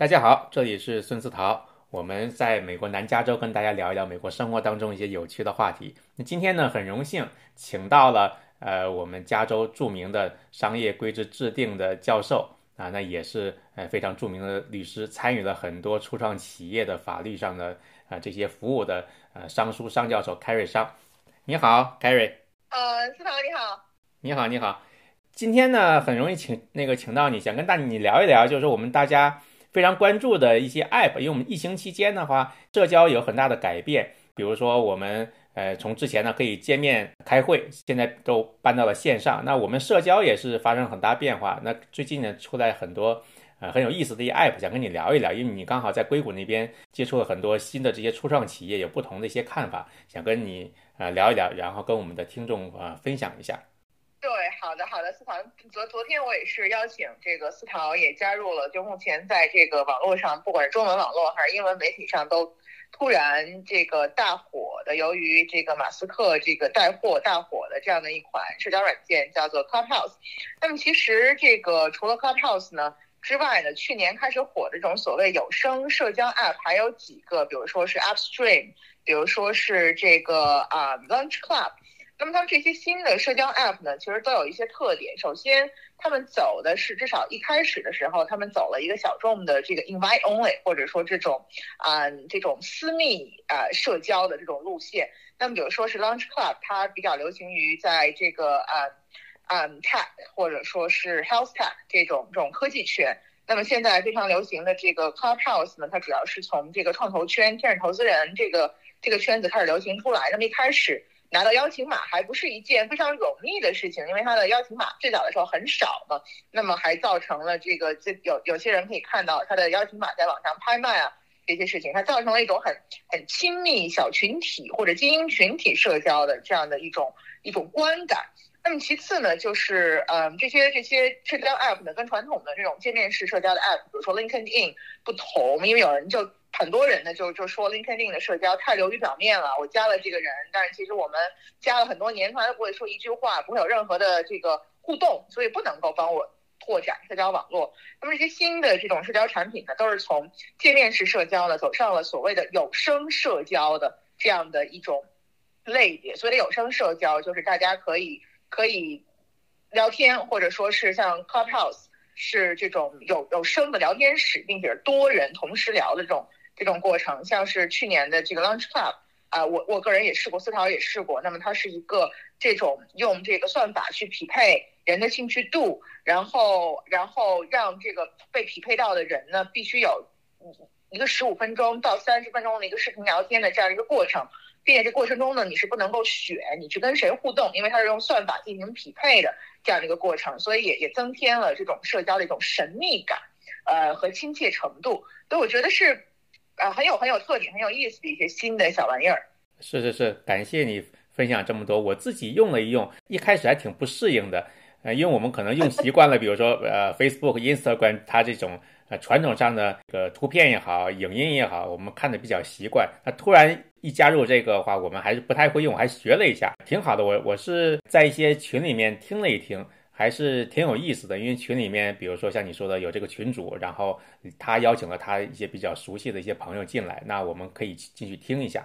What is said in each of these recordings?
大家好，这里是孙思桃。我们在美国南加州跟大家聊一聊美国生活当中一些有趣的话题。那今天呢，很荣幸请到了呃我们加州著名的商业规制制定的教授啊，那也是呃非常著名的律师，参与了很多初创企业的法律上的啊这些服务的呃商书商教授凯瑞商。你好，凯瑞。呃，思桃你好。你好，你好。今天呢，很容易请那个请到你，想跟大你聊一聊，就是我们大家。非常关注的一些 App，因为我们疫情期间的话，社交有很大的改变。比如说，我们呃从之前呢可以见面开会，现在都搬到了线上。那我们社交也是发生很大变化。那最近呢出来很多呃很有意思的一些 App，想跟你聊一聊，因为你刚好在硅谷那边接触了很多新的这些初创企业，有不同的一些看法，想跟你呃聊一聊，然后跟我们的听众啊分享一下。对，好的，好的，思桃，昨昨天我也是邀请这个思桃也加入了，就目前在这个网络上，不管是中文网络还是英文媒体上，都突然这个大火的，由于这个马斯克这个带货大火的这样的一款社交软件叫做 Clubhouse。那么其实这个除了 Clubhouse 呢之外呢，去年开始火的这种所谓有声社交 App 还有几个，比如说是 Upstream，比如说是这个啊 Lunch Club。那么他们这些新的社交 App 呢，其实都有一些特点。首先，他们走的是至少一开始的时候，他们走了一个小众的这个 Invite Only，或者说这种啊这种私密啊社交的这种路线。那么比如说是 Lunch Club，它比较流行于在这个啊啊 Tech 或者说是 Health Tech 这种这种科技圈。那么现在非常流行的这个 Clubhouse 呢，它主要是从这个创投圈、天使投资人这个这个圈子开始流行出来。那么一开始。拿到邀请码还不是一件非常容易的事情，因为他的邀请码最早的时候很少嘛，那么还造成了这个这有有些人可以看到他的邀请码在网上拍卖啊这些事情，它造成了一种很很亲密小群体或者精英群体社交的这样的一种一种观感。那么其次呢，就是嗯这些这些社交 app 呢跟传统的这种界面式社交的 app，比如说 LinkedIn 不同，因为有人就。很多人呢就就说 LinkedIn 的社交太流于表面了。我加了这个人，但是其实我们加了很多年，从来都不会说一句话，不会有任何的这个互动，所以不能够帮我拓展社交网络。那么这些新的这种社交产品呢，都是从界面式社交呢走上了所谓的有声社交的这样的一种类别。所谓的有声社交，就是大家可以可以聊天，或者说是像 Clubhouse 是这种有有声的聊天室，并且多人同时聊的这种。这种过程，像是去年的这个 Lunch Club，啊，我我个人也试过，思桃也试过。那么它是一个这种用这个算法去匹配人的兴趣度，然后然后让这个被匹配到的人呢，必须有一个十五分钟到三十分钟的一个视频聊天的这样一个过程，并且这过程中呢，你是不能够选你去跟谁互动，因为它是用算法进行匹配的这样的一个过程，所以也也增添了这种社交的一种神秘感，呃和亲切程度。所以我觉得是。呃，很有很有特点、很有意思的一些新的小玩意儿。是是是，感谢你分享这么多。我自己用了一用，一开始还挺不适应的。呃，因为我们可能用习惯了，比如说呃，Facebook、Instagram，它这种呃传统上的个图片也好、影音也好，我们看的比较习惯。那突然一加入这个话，我们还是不太会用，还学了一下，挺好的。我我是在一些群里面听了一听。还是挺有意思的，因为群里面，比如说像你说的有这个群主，然后他邀请了他一些比较熟悉的一些朋友进来，那我们可以进去听一下。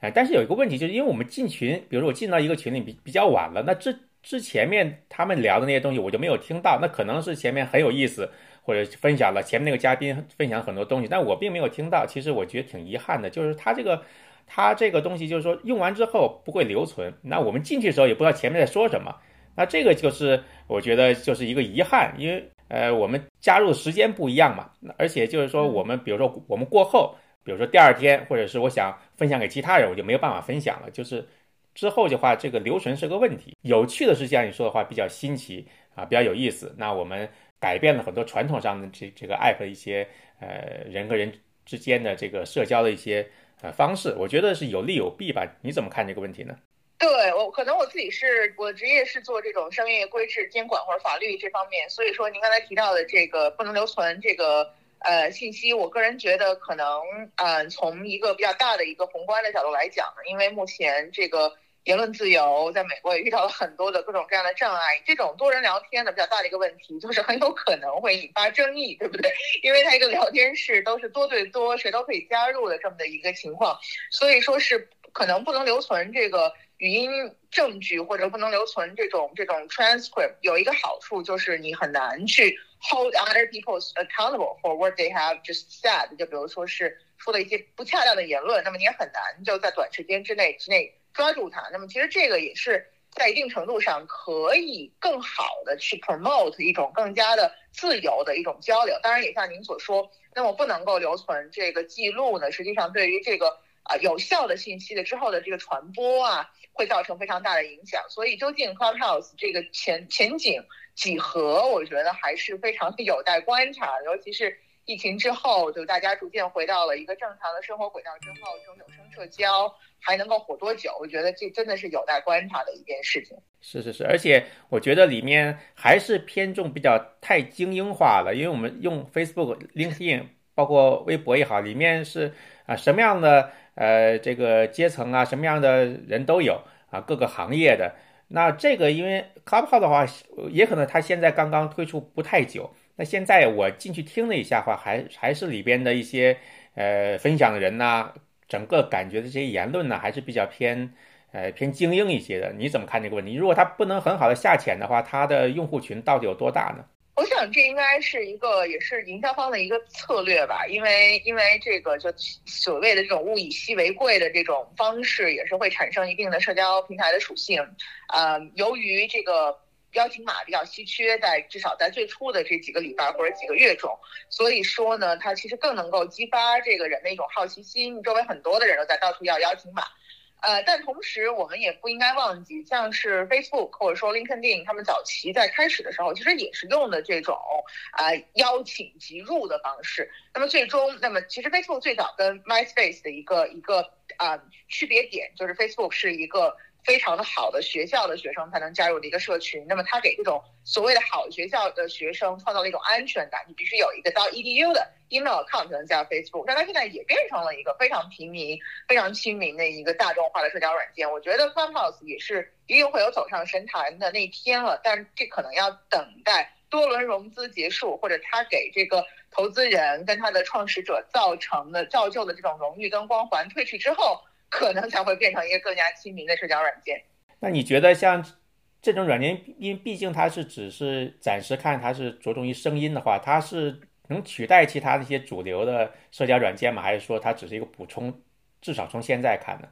呃，但是有一个问题，就是因为我们进群，比如说我进到一个群里比比较晚了，那之之前面他们聊的那些东西我就没有听到，那可能是前面很有意思，或者分享了前面那个嘉宾分享很多东西，但我并没有听到，其实我觉得挺遗憾的，就是他这个他这个东西就是说用完之后不会留存，那我们进去的时候也不知道前面在说什么。那这个就是我觉得就是一个遗憾，因为呃我们加入的时间不一样嘛，而且就是说我们比如说我们过后，比如说第二天，或者是我想分享给其他人，我就没有办法分享了。就是之后的话，这个留存是个问题。有趣的是像你说的话，比较新奇啊，比较有意思。那我们改变了很多传统上的这这个 app 的一些呃人和人之间的这个社交的一些呃方式，我觉得是有利有弊吧？你怎么看这个问题呢？对我可能我自己是我职业是做这种商业规制监管或者法律这方面，所以说您刚才提到的这个不能留存这个呃信息，我个人觉得可能呃从一个比较大的一个宏观的角度来讲呢，因为目前这个言论自由，在美国也遇到了很多的各种各样的障碍。这种多人聊天的比较大的一个问题，就是很有可能会引发争议，对不对？因为它一个聊天室都是多对多，谁都可以加入的这么的一个情况，所以说是可能不能留存这个语音证据，或者不能留存这种这种 transcript。有一个好处就是你很难去 hold other people accountable for what they have just said。就比如说是说了一些不恰当的言论，那么你也很难就在短时间之内之内。抓住它，那么其实这个也是在一定程度上可以更好的去 promote 一种更加的自由的一种交流。当然，也像您所说，那么不能够留存这个记录呢，实际上对于这个啊有效的信息的之后的这个传播啊，会造成非常大的影响。所以，究竟 Clubhouse 这个前前景几何，我觉得还是非常有待观察，尤其是。疫情之后，就大家逐渐回到了一个正常的生活轨道之后，这种有声社交还能够火多久？我觉得这真的是有待观察的一件事情。是是是，而且我觉得里面还是偏重比较太精英化了，因为我们用 Facebook、LinkedIn，包括微博也好，里面是啊什么样的呃这个阶层啊，什么样的人都有啊，各个行业的。那这个因为 Clubhouse 的话，也可能它现在刚刚推出不太久。那现在我进去听了一下话，还还是里边的一些呃分享的人呐，整个感觉的这些言论呢，还是比较偏呃偏精英一些的。你怎么看这个问题？如果它不能很好的下潜的话，它的用户群到底有多大呢？我想这应该是一个也是营销方的一个策略吧，因为因为这个就所谓的这种物以稀为贵的这种方式，也是会产生一定的社交平台的属性。呃，由于这个。邀请码比较稀缺，在至少在最初的这几个礼拜或者几个月中，所以说呢，它其实更能够激发这个人的一种好奇心。周围很多的人都在到处要邀请码，呃，但同时我们也不应该忘记，像是 Facebook 或者说 LinkedIn，他们早期在开始的时候，其实也是用的这种啊邀请即入的方式。那么最终，那么其实 Facebook 最早跟 MySpace 的一个一个啊区别点，就是 Facebook 是一个。非常的好的学校的学生才能加入的一个社群，那么他给这种所谓的好学校的学生创造了一种安全感，你必须有一个到 edu 的 email account 才能加 Facebook，但它现在也变成了一个非常平民、非常亲民的一个大众化的社交软件。我觉得 Clubhouse 也是一定会有走上神坛的那一天了，但这可能要等待多轮融资结束，或者他给这个投资人跟他的创始者造成的造就的这种荣誉跟光环褪去之后。可能才会变成一个更加亲民的社交软件。那你觉得像这种软件，因为毕竟它是只是暂时看它是着重于声音的话，它是能取代其他的一些主流的社交软件吗？还是说它只是一个补充？至少从现在看呢？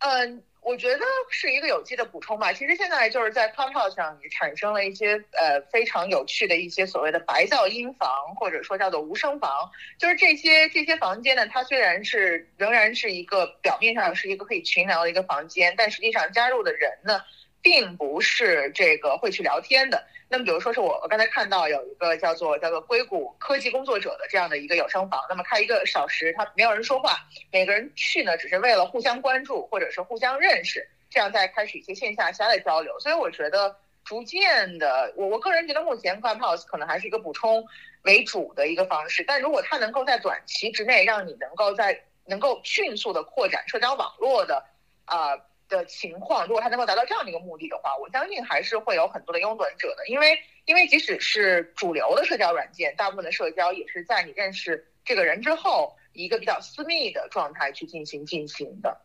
嗯。我觉得是一个有机的补充吧。其实现在就是在 Pluto 上也产生了一些呃非常有趣的一些所谓的白噪音房，或者说叫做无声房。就是这些这些房间呢，它虽然是仍然是一个表面上是一个可以群聊的一个房间，但实际上加入的人呢。并不是这个会去聊天的。那么，比如说是我我刚才看到有一个叫做叫做硅谷科技工作者的这样的一个有声房，那么开一个小时，他没有人说话，每个人去呢只是为了互相关注或者是互相认识，这样再开始一些线下下的交流。所以我觉得逐渐的，我我个人觉得目前 Clubhouse 可能还是一个补充为主的一个方式，但如果它能够在短期之内让你能够在能够迅速的扩展社交网络的啊。的情况，如果他能够达到这样的一个目的的话，我相信还是会有很多的拥趸者的。因为，因为即使是主流的社交软件，大部分的社交也是在你认识这个人之后，一个比较私密的状态去进行进行的。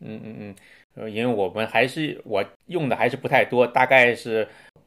嗯嗯嗯，呃，因为我们还是我用的还是不太多，大概是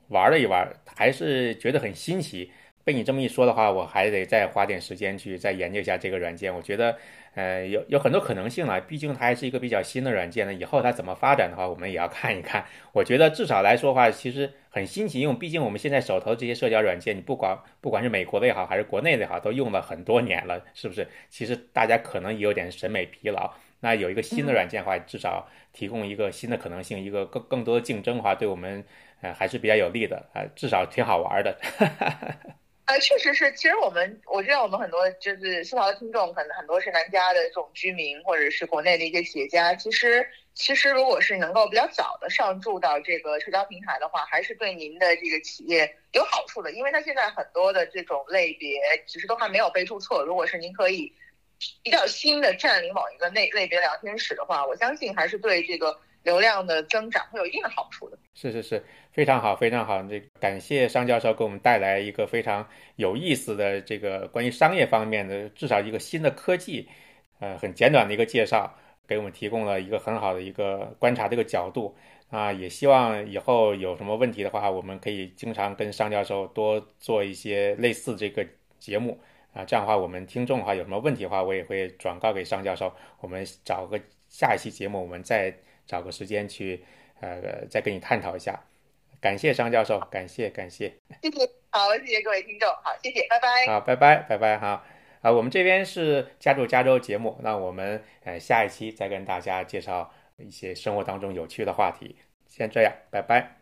玩了一玩，还是觉得很新奇。被你这么一说的话，我还得再花点时间去再研究一下这个软件。我觉得。呃，有有很多可能性了，毕竟它还是一个比较新的软件呢。以后它怎么发展的话，我们也要 看一看。我觉得至少来说的话，其实很新奇，因为毕竟我们现在手头这些社交软件，你不管不管是美国的也好，还是国内的也好，都用了很多年了，是不是？其实大家可能也有点审美疲劳。那有一个新的软件的话，至少提供一个新的可能性，一个更更多的竞争的话，对我们呃还是比较有利的啊，至少挺好玩的。确实是。其实我们我知道，我们很多就是思陶的听众，可能很多是南加的这种居民，或者是国内的一些企业家。其实，其实如果是能够比较早的上注到这个社交平台的话，还是对您的这个企业有好处的。因为它现在很多的这种类别，其实都还没有被注册。如果是您可以比较新的占领某一个类类别聊天室的话，我相信还是对这个。流量的增长会有一定的好处的。是是是，非常好，非常好。这感谢商教授给我们带来一个非常有意思的这个关于商业方面的，至少一个新的科技，呃，很简短的一个介绍，给我们提供了一个很好的一个观察这个角度啊。也希望以后有什么问题的话，我们可以经常跟商教授多做一些类似这个节目啊。这样的话，我们听众的话有什么问题的话，我也会转告给商教授。我们找个下一期节目，我们再找个时间去。呃，再跟你探讨一下，感谢张教授，感谢感谢，谢谢，好，谢谢各位听众，好，谢谢，拜拜，好，拜拜，拜拜，哈，啊，我们这边是加州加州节目，那我们呃下一期再跟大家介绍一些生活当中有趣的话题，先这样，拜拜。